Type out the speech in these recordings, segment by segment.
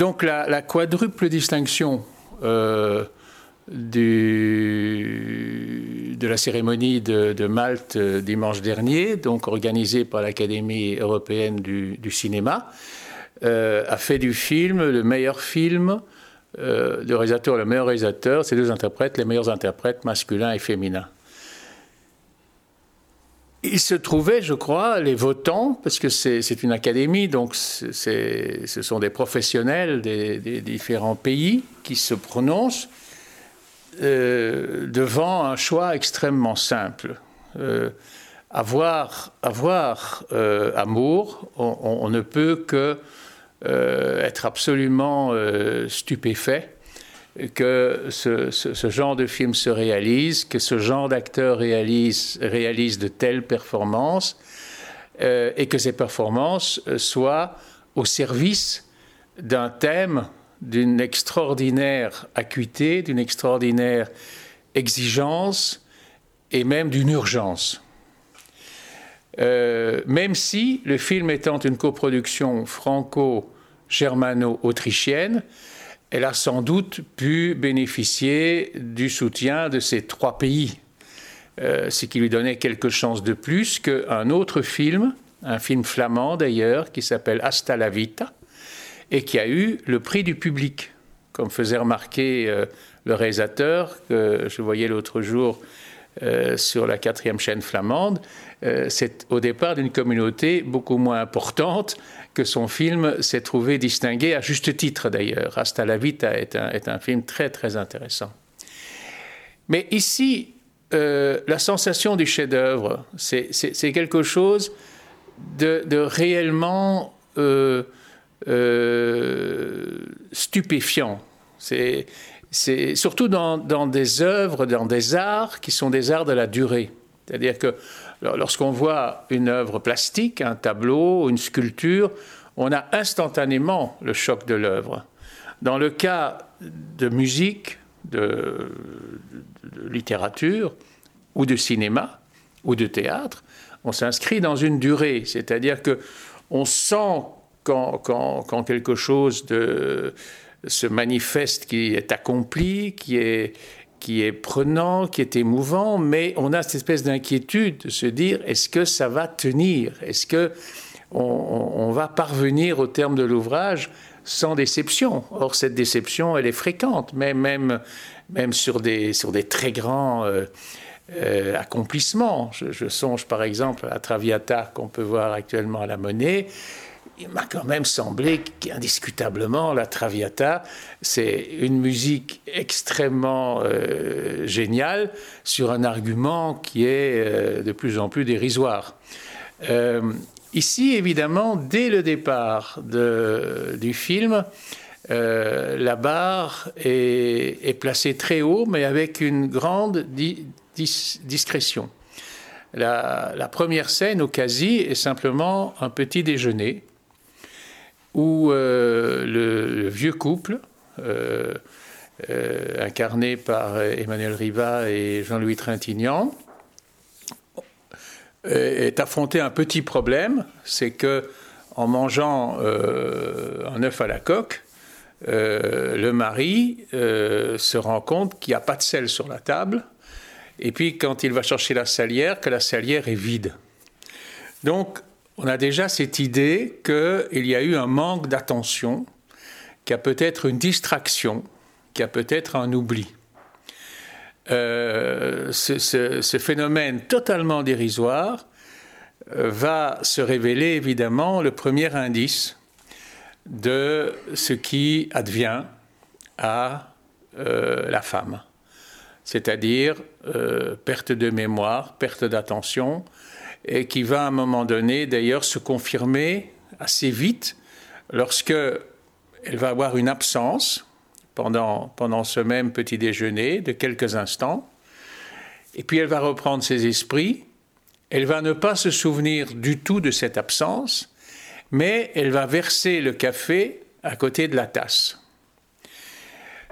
donc la, quadruple distinction du, de la cérémonie de, Malte dimanche dernier, donc organisée par l'Académie européenne du, cinéma, a fait du film le meilleur film, le réalisateur le meilleur réalisateur, ces deux interprètes, les meilleurs interprètes masculins et féminins. Il se trouvait, je crois, les votants, parce que c'est une académie, donc ce sont des professionnels des, différents pays qui se prononcent euh, devant un choix extrêmement simple. Euh, avoir euh, amour, on, ne peut que être absolument stupéfait que ce, genre de film se réalise, que ce genre d'acteur réalise, réalise de telles performances euh, et que ces performances euh, soient au service d'un thème d'une extraordinaire acuité, d'une extraordinaire exigence et même d'une urgence. Euh, même si le film étant une coproduction franco-germano-autrichienne, elle a sans doute pu bénéficier du soutien de ces trois pays, euh, ce qui lui donnait quelques chances de plus qu'un autre film, un film flamand d'ailleurs, qui s'appelle Hasta la Vita, et qui a eu le prix du public, comme faisait remarquer euh, le réalisateur que je voyais l'autre jour euh, sur la quatrième chaîne flamande. C'est au départ d'une communauté beaucoup moins importante que son film s'est trouvé distingué, à juste titre d'ailleurs. Hasta la Vita est un, est un film très très intéressant. Mais ici, euh, la sensation du chef-d'œuvre, c'est quelque chose de, réellement euh, euh, stupéfiant. C'est surtout dans, dans, des œuvres, dans des arts qui sont des arts de la durée. C'est-à-dire que Lorsqu'on voit une œuvre plastique, un tableau, une sculpture, on a instantanément le choc de l'œuvre. Dans le cas de musique, de, littérature, ou de cinéma, ou de théâtre, on s'inscrit dans une durée. C'est-à-dire que on sent quand, quelque chose se manifeste qui est accompli, qui est, qui est prenant, qui est émouvant, mais on a cette espèce d'inquiétude de se dire est-ce que ça va tenir? Est-ce que on, va parvenir au terme de l'ouvrage sans déception? Or, cette déception, elle est fréquente, mais même, même sur, des, sur des très grands euh, euh, accomplissements. Je, je, songe par exemple à Traviata qu'on peut voir actuellement à la Monnaie il m'a quand même semblé qu'indiscutablement, la Traviata, c'est une musique extrêmement euh, géniale sur un argument qui est euh, de plus en plus dérisoire. Euh, ici, évidemment, dès le départ du film, la barre est, placée très haut, mais avec une grande discrétion. La, la, première scène au quasi est simplement un petit déjeuner où euh, le, vieux couple, euh, euh, incarné par Emmanuel Riva et Jean-Louis Trintignant, est affronté un petit problème, c'est que en mangeant un œuf à la coque, le mari se rend compte qu'il n'y a pas de sel sur la table, et puis quand il va chercher la salière, que la salière est vide. Donc on a déjà cette idée qu'il y a eu un manque d'attention, qu'il y a peut-être une distraction, qu'il y a peut-être un oubli. Euh, ce, phénomène totalement dérisoire euh, va se révéler évidemment le premier indice de ce qui advient à euh, la femme, c'est-à-dire perte de mémoire, perte d'attention, et qui va à un moment donné d'ailleurs se confirmer assez vite lorsque elle va avoir une absence pendant, pendant ce même petit déjeuner de quelques instants, et puis elle va reprendre ses esprits, elle va ne pas se souvenir du tout de cette absence, mais elle va verser le café à côté de la tasse.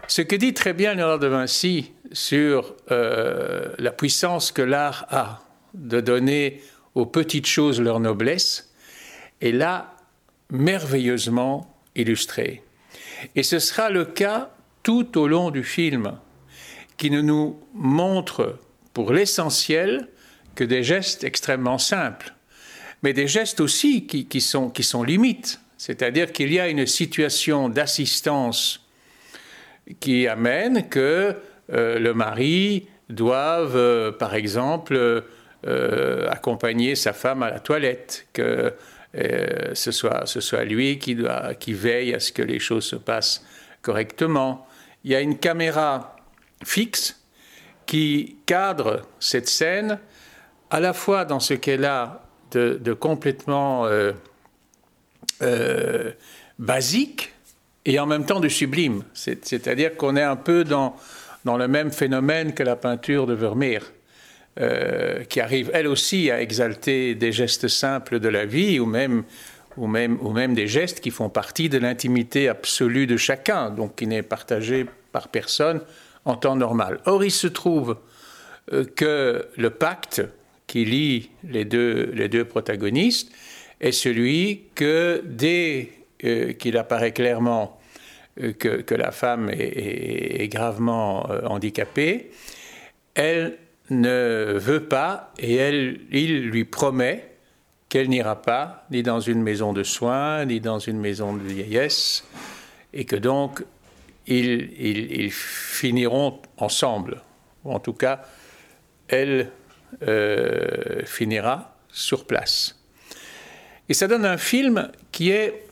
Ce que dit très bien Léonard de Vinci sur euh, la puissance que l'art a de donner aux petites choses leur noblesse, est là merveilleusement illustrée. Et ce sera le cas tout au long du film, qui ne nous montre pour l'essentiel que des gestes extrêmement simples, mais des gestes aussi qui, sont, qui sont limites. C'est-à-dire qu'il y a une situation d'assistance qui amène que euh, le mari doive, euh, par exemple, euh, accompagner sa femme à la toilette, que ce, soit, ce soit lui qui, doit, qui veille à ce que les choses se passent correctement. Il y a une caméra fixe qui cadre cette scène à la fois dans ce qu'elle a de, complètement euh, euh, basique et en même temps de sublime. C'est-à-dire qu'on est un peu dans, dans le même phénomène que la peinture de Vermeer. Euh, qui arrive elle aussi à exalter des gestes simples de la vie ou même, ou même, ou même des gestes qui font partie de l'intimité absolue de chacun, donc qui n'est partagé par personne en temps normal. Or, il se trouve que le pacte qui lie les deux, les deux protagonistes est celui que dès euh, qu'il apparaît clairement euh, que, que, la femme est, gravement euh, handicapée, elle ne veut pas et elle, il lui promet qu'elle n'ira pas ni dans une maison de soins, ni dans une maison de vieillesse, et que donc ils, ils, finiront ensemble. Ou en tout cas, elle euh, finira sur place. Et ça donne un film qui est,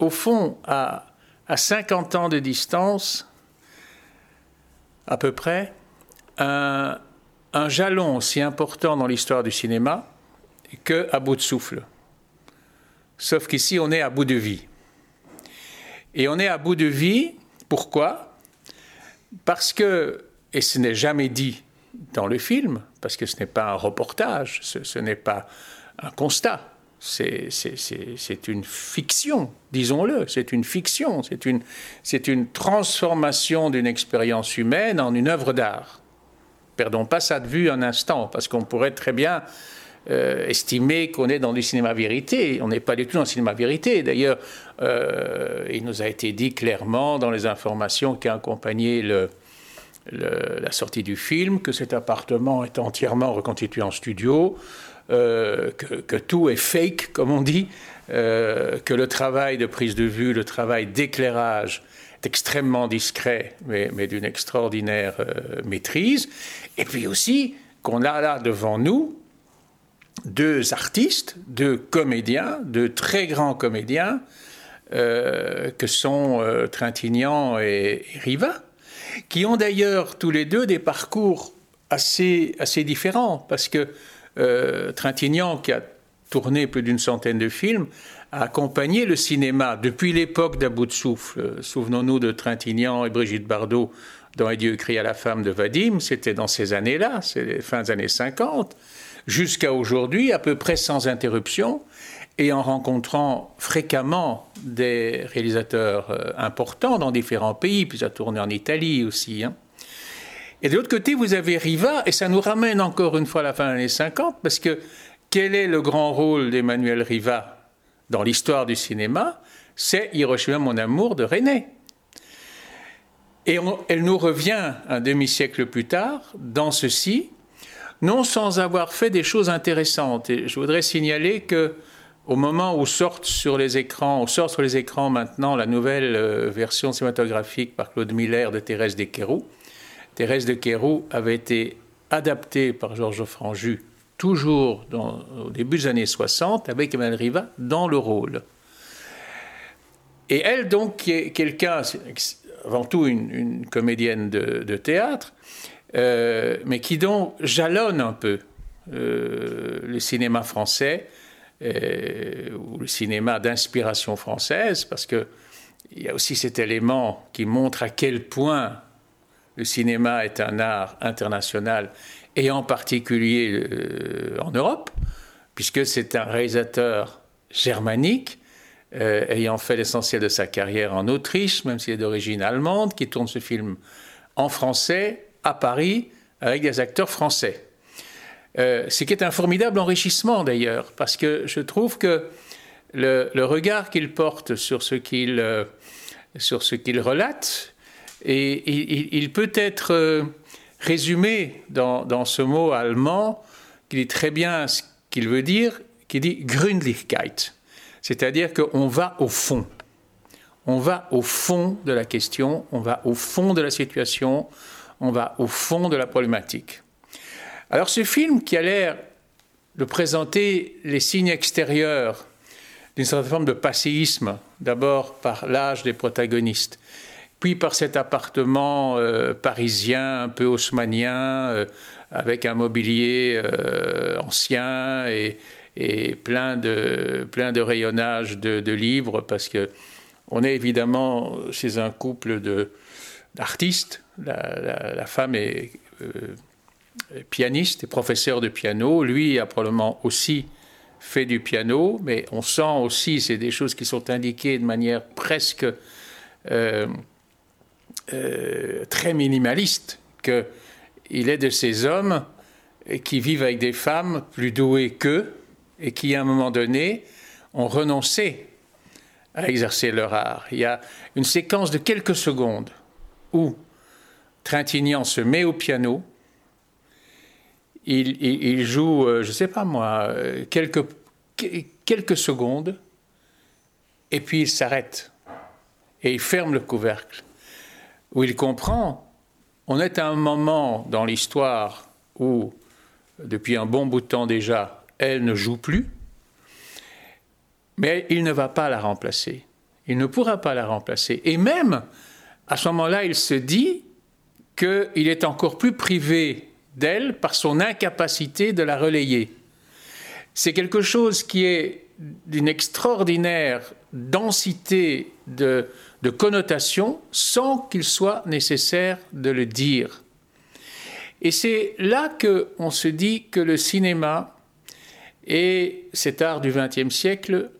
au fond, à, à 50 ans de distance, à peu près, un, un jalon aussi important dans l'histoire du cinéma que à bout de souffle. Sauf qu'ici, on est à bout de vie. Et on est à bout de vie, pourquoi? Parce que, et ce n'est jamais dit dans le film, parce que ce n'est pas un reportage, ce, n'est pas un constat, c'est une fiction, disons-le, c'est une fiction, c'est une, une transformation d'une expérience humaine en une œuvre d'art. Perdons pas ça de vue un instant, parce qu'on pourrait très bien euh, estimer qu'on est dans du cinéma vérité. On n'est pas du tout dans le cinéma vérité. D'ailleurs, euh, il nous a été dit clairement dans les informations qui accompagnaient le, la sortie du film, que cet appartement est entièrement reconstitué en studio, euh, que, tout est fake, comme on dit, que le travail de prise de vue, le travail d'éclairage extrêmement discret, mais, d'une extraordinaire euh, maîtrise, et puis aussi qu'on a là devant nous deux artistes, deux comédiens, deux très grands comédiens, que sont Trintignant et, et Riva qui ont d'ailleurs tous les deux des parcours assez, assez différents, parce que euh, Trintignant, qui a tourné plus d'une centaine de films, accompagné le cinéma depuis l'époque d'À souffle. Souvenons-nous de Trintignant et Brigitte Bardot dans Et Dieu crie à la femme de Vadim, c'était dans ces années-là, c'est les fins des années 50, jusqu'à aujourd'hui, à peu près sans interruption et en rencontrant fréquemment des réalisateurs euh, importants dans différents pays, puis ça tourné en Italie aussi. Hein. Et de l'autre côté, vous avez Riva, et ça nous ramène encore une fois à la fin des années 50, parce que quel est le grand rôle d'Emmanuel Riva? Dans l'histoire du cinéma C'est Hiroshima, mon amour de René. Et elle nous revient un demi-siècle plus tard dans ceci, non sans avoir fait des choses intéressantes. Et je voudrais signaler que au moment où sortent sur les écrans, sort sur les écrans maintenant la nouvelle euh, version cinématographique par Claude Miller de Thérèse de Quérou, Thérèse de Quérou avait été adaptée par Georges Franju toujours au début des années 60 avec Emmanuel Riva dans le rôle. Et elle, donc, qui est quelqu'un, avant tout une, comédienne de, théâtre, euh, mais qui donc jalonne un peu euh, le cinéma français euh, ou le cinéma d'inspiration française, parce qu'il y a aussi cet élément qui montre à quel point le cinéma est un art international, et en particulier euh, en Europe, puisque c'est un réalisateur germanique, euh, ayant fait l'essentiel de sa carrière en Autriche, même s'il est d'origine allemande, qui tourne ce film en français, à Paris, avec des acteurs français. Euh, ce qui est un formidable enrichissement d'ailleurs, parce que je trouve que le, regard qu'il porte sur ce qu'il sur ce qu'il relate. Et il, peut être euh, résumé dans, dans, ce mot allemand qui dit très bien ce qu'il veut dire, qui dit Gründlichkeit, c'est-à-dire qu'on va au fond. On va au fond de la question, on va au fond de la situation, on va au fond de la problématique. Alors ce film qui a l'air de présenter les signes extérieurs d'une certaine forme de passéisme, d'abord par l'âge des protagonistes, puis par cet appartement euh, parisien un peu haussmanien, euh, avec un mobilier euh, ancien et, plein, de, plein de rayonnage de, livres, parce que on est évidemment chez un couple d'artistes. La, femme est pianiste et professeur de piano. Lui a probablement aussi fait du piano, mais on sent aussi, c'est des choses qui sont indiquées de manière presque euh, très minimaliste, qu'il est de ces hommes qui vivent avec des femmes plus douées qu'eux et qui, à un moment donné, ont renoncé à exercer leur art. Il y a une séquence de quelques secondes où Trintignant se met au piano, il, joue, euh, je ne sais pas moi, euh, quelques, quelques secondes, et puis il s'arrête, et il ferme le couvercle, où il comprend, on est à un moment dans l'histoire où, depuis un bon bout de temps déjà, elle ne joue plus, mais il ne va pas la remplacer. Il ne pourra pas la remplacer. Et même, à ce moment-là, il se dit qu'il est encore plus privé d'elle par son incapacité de la relayer. C'est quelque chose qui est d'une extraordinaire densité de, de connotations sans qu'il soit nécessaire de le dire. Et c'est là qu'on se dit que le cinéma est cet art du XXe siècle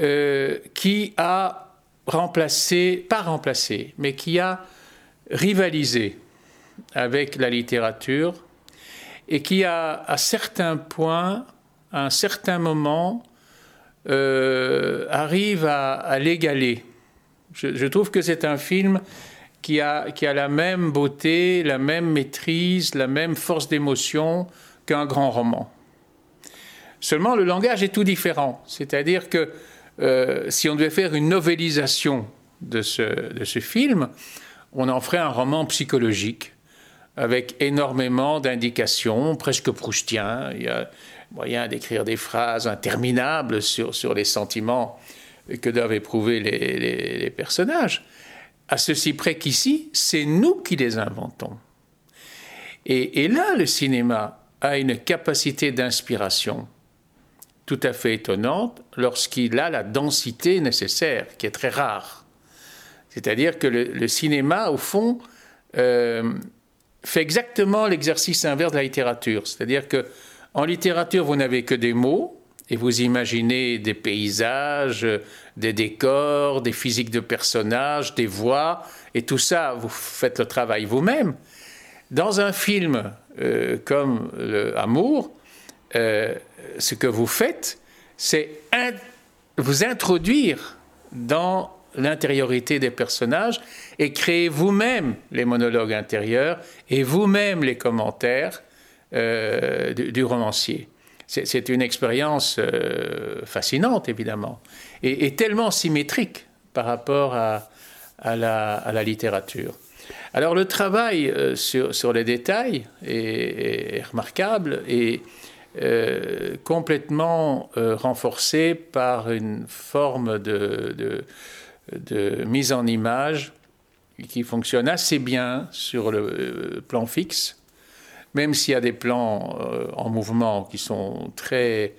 euh, qui a remplacé, pas remplacé, mais qui a rivalisé avec la littérature et qui a à certains points, à un certain moment, euh, arrive à, l'égaler. Je, trouve que c'est un film qui a, qui a la même beauté, la même maîtrise, la même force d'émotion qu'un grand roman. Seulement, le langage est tout différent. C'est-à-dire que euh, si on devait faire une novélisation de ce, de ce film, on en ferait un roman psychologique avec énormément d'indications, presque proustiens. Il y a moyen d'écrire des phrases interminables sur, sur les sentiments que doivent éprouver les, personnages. À ceci près qu'ici, c'est nous qui les inventons. Et, et là, le cinéma a une capacité d'inspiration tout à fait étonnante lorsqu'il a la densité nécessaire, qui est très rare. C'est-à-dire que le, cinéma, au fond, euh, fait exactement l'exercice inverse de la littérature. C'est-à-dire que en littérature, vous n'avez que des mots et vous imaginez des paysages, des décors, des physiques de personnages, des voix, et tout ça, vous faites le travail vous-même. Dans un film euh, comme Amour, euh, ce que vous faites, c'est vous introduire dans l'intériorité des personnages et créer vous-même les monologues intérieurs et vous-même les commentaires euh, du, romancier. C'est une expérience euh, fascinante, évidemment, et, tellement symétrique par rapport à, la, littérature. Alors le travail euh, sur, les détails est, remarquable et complètement renforcé par une forme de mise en image qui fonctionne assez bien sur le euh, plan fixe, même s'il y a des plans euh, en mouvement qui sont très,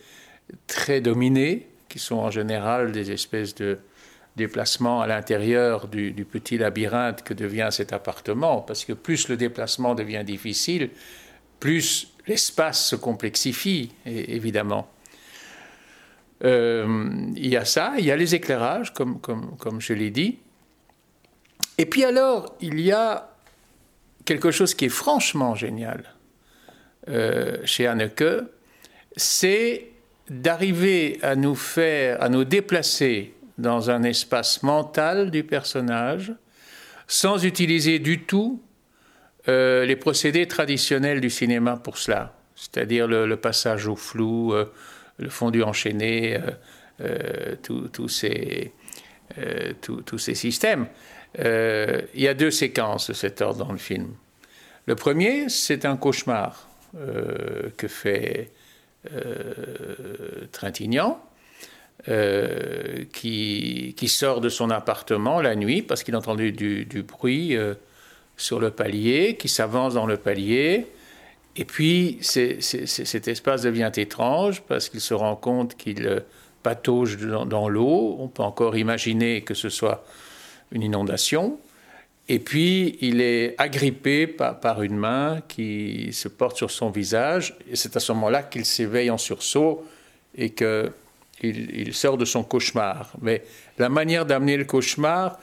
très dominés, qui sont en général des espèces de déplacements à l'intérieur du, petit labyrinthe que devient cet appartement, parce que plus le déplacement devient difficile, plus l'espace se complexifie, évidemment. Euh, il y a ça, il y a les éclairages, comme, comme, comme je l'ai dit. Et puis alors, il y a quelque chose qui est franchement génial euh, chez Anneke, c'est d'arriver à nous faire, à nous déplacer dans un espace mental du personnage, sans utiliser du tout euh, les procédés traditionnels du cinéma pour cela, c'est-à-dire le, passage au flou, euh, le fondu enchaîné, tous ces, ces, systèmes. il y a deux séquences de cet ordre dans le film. Le premier, c'est un cauchemar que fait Trintignant. qui, qui, sort de son appartement la nuit parce qu'il a entendu du, du bruit sur le palier, qui s'avance dans le palier. Et puis, cet espace devient étrange parce qu'il se rend compte qu'il patauge dans, l'eau. On peut encore imaginer que ce soit une inondation. Et puis, il est agrippé par, une main qui se porte sur son visage. Et c'est à ce moment-là qu'il s'éveille en sursaut et qu'il il sort de son cauchemar. Mais la manière d'amener le cauchemar,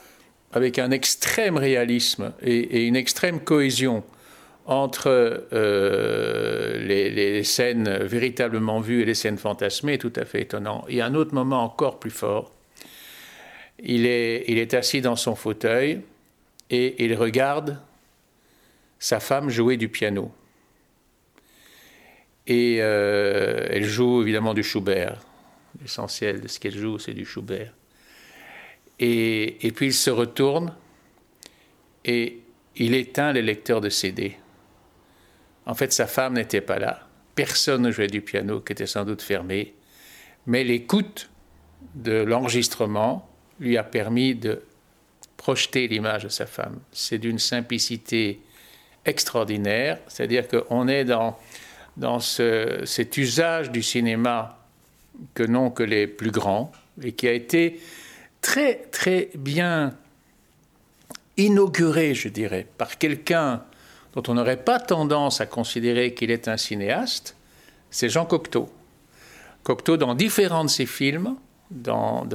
avec un extrême réalisme et, une extrême cohésion entre euh, les, scènes véritablement vues et les scènes fantasmées est tout à fait étonnant. A un autre moment encore plus fort. Il est assis dans son fauteuil et il regarde sa femme jouer du piano. Et euh, elle joue évidemment du Schubert. L'essentiel de ce qu'elle joue, c'est du Schubert. Et, puis il se retourne et il éteint les lecteurs de CD. En fait, sa femme n'était pas là. Personne ne jouait du piano, qui était sans doute fermé. Mais l'écoute de l'enregistrement lui a permis de projeter l'image de sa femme. C'est d'une simplicité extraordinaire, c'est-à-dire qu'on est dans, dans cet usage du cinéma que n'ont que les plus grands et qui a été très très bien inauguré, je dirais, par quelqu'un dont on n'aurait pas tendance à considérer qu'il est un cinéaste, c'est Jean Cocteau. Cocteau, dans différents de ses films, dans,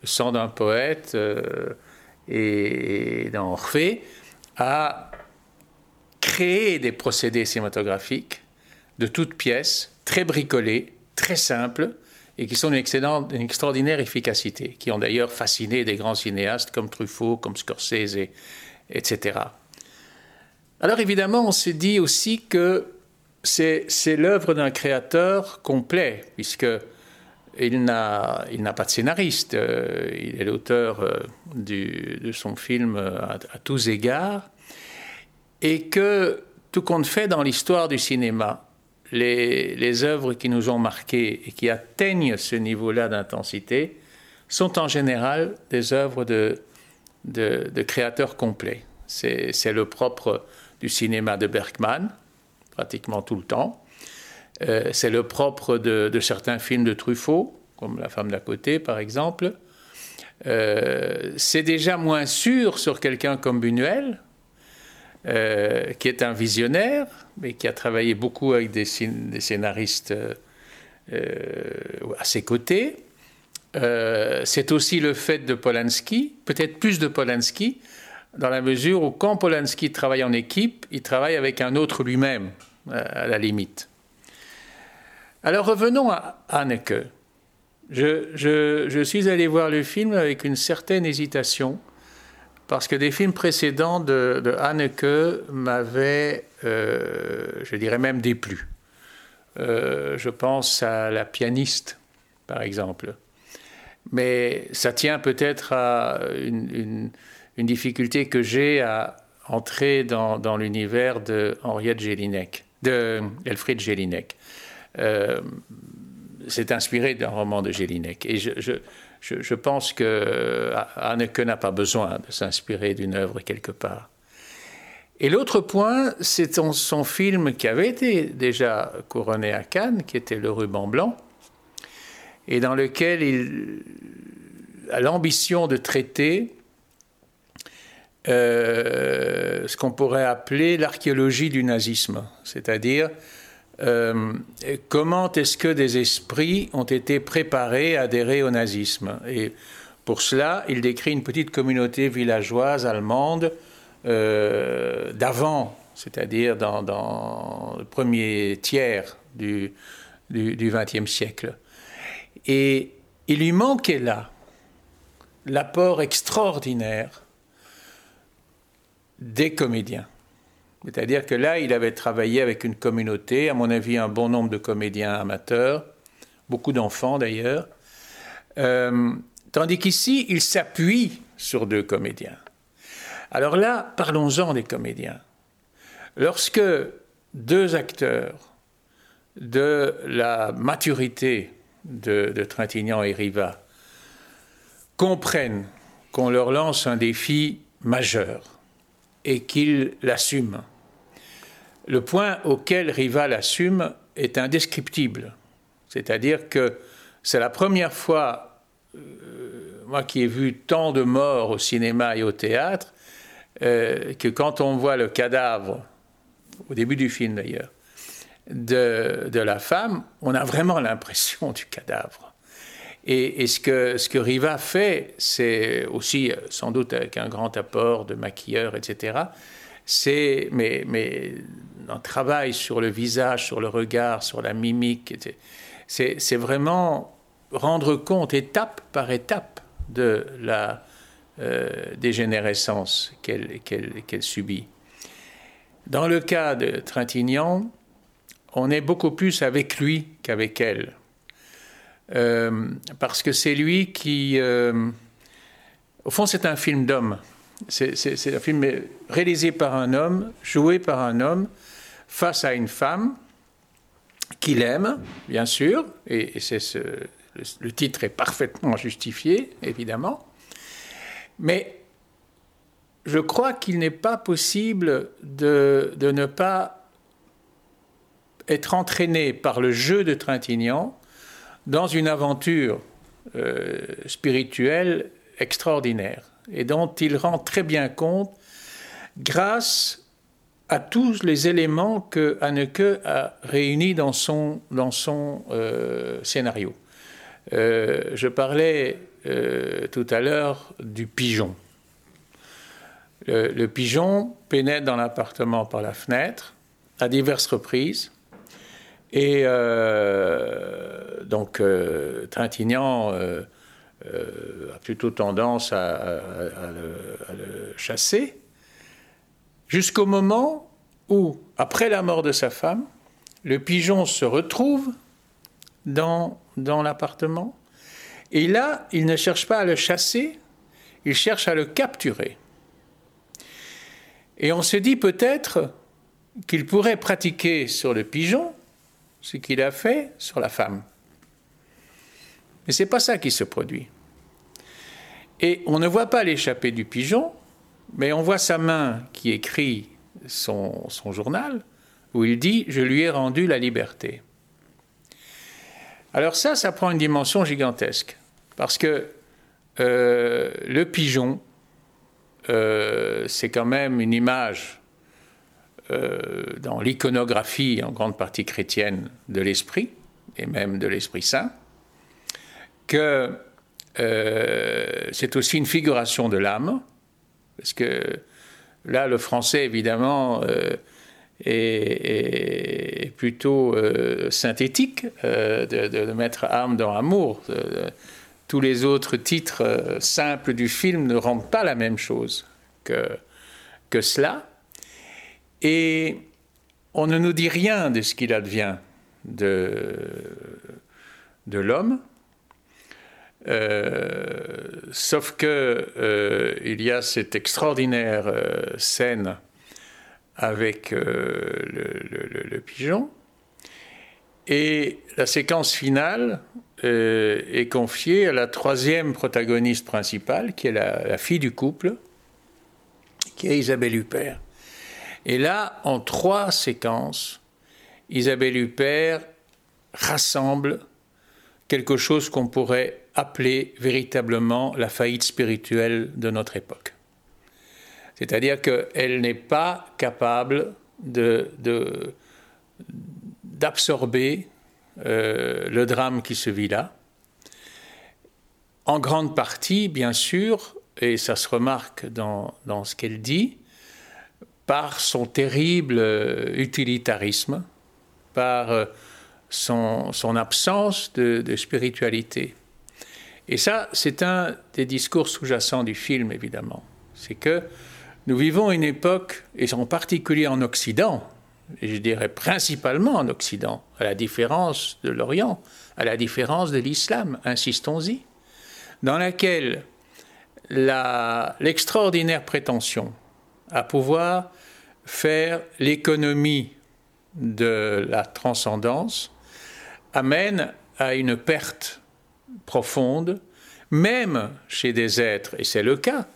Le sang d'un poète euh, et dans Orphée, a créé des procédés cinématographiques de toutes pièces, très bricolés, très simples, et qui sont d'une extraordinaire efficacité, qui ont d'ailleurs fasciné des grands cinéastes comme Truffaut, comme Scorsese, etc. Alors évidemment, on s'est dit aussi que c'est l'œuvre d'un créateur complet, puisque il n'a pas de scénariste, euh, il est l'auteur euh, de son film à, à, tous égards, et que tout compte fait dans l'histoire du cinéma, les, œuvres qui nous ont marqués et qui atteignent ce niveau-là d'intensité sont en général des œuvres de, créateurs complets. C'est le propre du cinéma de Bergman, pratiquement tout le temps. Euh, c'est le propre de, certains films de Truffaut, comme La femme d'à côté, par exemple. Euh, c'est déjà moins sûr sur quelqu'un comme Buñuel, euh, qui est un visionnaire, mais qui a travaillé beaucoup avec des, scénaristes euh, à ses côtés. C'est aussi le fait de Polanski, peut-être plus de Polanski, dans la mesure où quand Polanski travaille en équipe, il travaille avec un autre lui-même, à la limite. Alors revenons à Haneke. Je, suis allé voir le film avec une certaine hésitation parce que des films précédents de, de Haneke m'avaient, euh, je dirais même, déplu. Euh, je pense à La pianiste, par exemple. Mais ça tient peut-être à une, difficulté que j'ai à entrer dans, l'univers de Henriette Jelinek, de Elfried Jelinek. Euh, c'est inspiré d'un roman de Jelinek. Et je pense que Haneke n'a pas besoin de s'inspirer d'une œuvre quelque part. Et l'autre point, c'est son, film qui avait été déjà couronné à Cannes, qui était Le ruban blanc, et dans lequel il a l'ambition de traiter euh, ce qu'on pourrait appeler l'archéologie du nazisme, c'est-à-dire euh, comment est-ce que des esprits ont été préparés à adhérer au nazisme? Et pour cela, il décrit une petite communauté villageoise allemande euh, d'avant, c'est-à-dire dans, le premier tiers du XXe siècle. Et il lui manquait là l'apport extraordinaire des comédiens. C'est-à-dire que là, il avait travaillé avec une communauté, à mon avis, un bon nombre de comédiens amateurs, beaucoup d'enfants d'ailleurs, euh, tandis qu'ici, il s'appuie sur deux comédiens. Alors là, parlons-en des comédiens. Lorsque deux acteurs de la maturité de, de Trintignant et Riva comprennent qu'on leur lance un défi majeur et qu'ils l'assument, le point auquel Riva l'assume est indescriptible. C'est-à-dire que c'est la première fois, euh, moi qui ai vu tant de morts au cinéma et au théâtre, euh, que quand on voit le cadavre, au début du film d'ailleurs, de, de, la femme, on a vraiment l'impression du cadavre. Et, ce, que, Riva fait, c'est aussi sans doute avec un grand apport de maquilleur, etc. C'est mais, mais un travail sur le visage, sur le regard, sur la mimique. C'est vraiment rendre compte étape par étape de la euh, dégénérescence qu'elle subit. Dans le cas de Trintignant, on est beaucoup plus avec lui qu'avec elle. Euh, parce que c'est lui qui... Euh, au fond, c'est un film d'homme. C'est un film réalisé par un homme, joué par un homme, face à une femme qu'il aime, bien sûr, et, le, titre est parfaitement justifié, évidemment, mais je crois qu'il n'est pas possible de, de, ne pas être entraîné par le jeu de Trintignant dans une aventure euh, spirituelle extraordinaire et dont il rend très bien compte grâce à tous les éléments que Haneke a réunis dans son, euh, scénario. Euh, je parlais tout à l'heure du pigeon. Le pigeon pénètre dans l'appartement par la fenêtre à diverses reprises. Et donc, Trintignant a plutôt tendance à, à, le, à le chasser jusqu'au moment où, après la mort de sa femme, le pigeon se retrouve dans, dans l'appartement. Et là, il ne cherche pas à le chasser, il cherche à le capturer. Et on se dit peut-être qu'il pourrait pratiquer sur le pigeon ce qu'il a fait sur la femme. Mais ce n'est pas ça qui se produit. Et on ne voit pas l'échappée du pigeon, mais on voit sa main qui écrit son, journal, où il dit Je lui ai rendu la liberté. Alors ça, ça prend une dimension gigantesque, parce que euh, le pigeon, euh, c'est quand même une image dans l'iconographie en grande partie chrétienne de l'Esprit, et même de l'Esprit Saint, que c'est aussi une figuration de l'âme, parce que là, le français, évidemment, euh, est, plutôt euh, synthétique euh, de, mettre âme dans amour. tous les autres titres simples du film ne rendent pas la même chose que, que cela. Et on ne nous dit rien de ce qu'il advient de, l'homme. Euh, sauf que euh, il y a cette extraordinaire euh, scène avec le, pigeon. Et la séquence finale est confiée à la troisième protagoniste principale, qui est la, fille du couple, qui est Isabelle Huppert. Et là, en trois séquences, Isabelle Huppert rassemble quelque chose qu'on pourrait appeler véritablement la faillite spirituelle de notre époque. C'est-à-dire qu'elle n'est pas capable d'absorber euh, le drame qui se vit là. En grande partie, bien sûr, et ça se remarque dans, dans ce qu'elle dit, par son terrible euh, utilitarisme, par euh, son, absence de spiritualité. Et ça, c'est un des discours sous-jacents du film, évidemment. C'est que nous vivons une époque, et en particulier en Occident, et je dirais principalement en Occident, à la différence de l'Orient, à la différence de l'islam, insistons-y, dans laquelle l'extraordinaire prétention à pouvoir faire l'économie de la transcendance amène à une perte profonde, même chez des êtres, et c'est le cas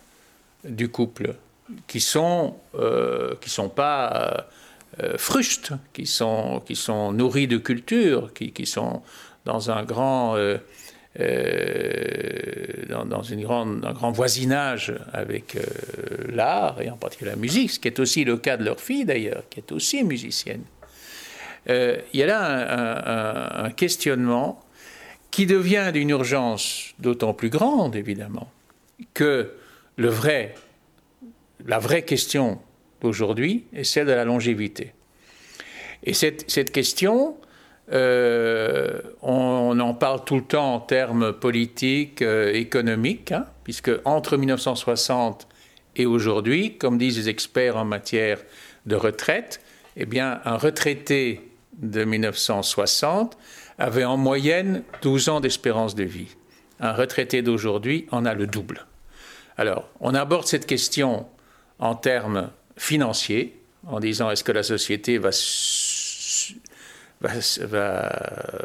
du couple, qui sont euh, sont pas euh, frustes, qui sont nourris de culture, qui, sont dans un grand euh, dans, dans, une grande, un grand voisinage avec l'art et en particulier la musique, ce qui est aussi le cas de leur fille d'ailleurs, qui est aussi musicienne. il y a là un, questionnement qui devient d'une urgence d'autant plus grande, évidemment, que la vraie question d'aujourd'hui est celle de la longévité. Et cette question, euh, on, en parle tout le temps en termes politiques, euh, économiques, hein, puisque entre 1960 et aujourd'hui, comme disent les experts en matière de retraite, eh bien, un retraité de 1960 avait en moyenne 12 ans d'espérance de vie. Un retraité d'aujourd'hui en a le double. Alors, on aborde cette question en termes financiers, en disant est-ce que la société va,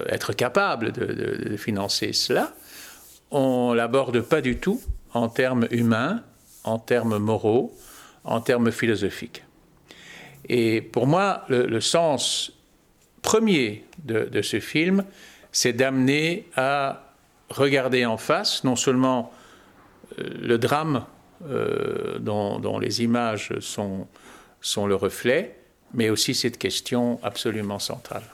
être capable de, financer cela, on l'aborde pas du tout en termes humains, en termes moraux, en termes philosophiques. Et pour moi, le, sens premier de, ce film, c'est d'amener à regarder en face non seulement euh, le drame euh, dont, les images sont le reflet, mais aussi cette question absolument centrale.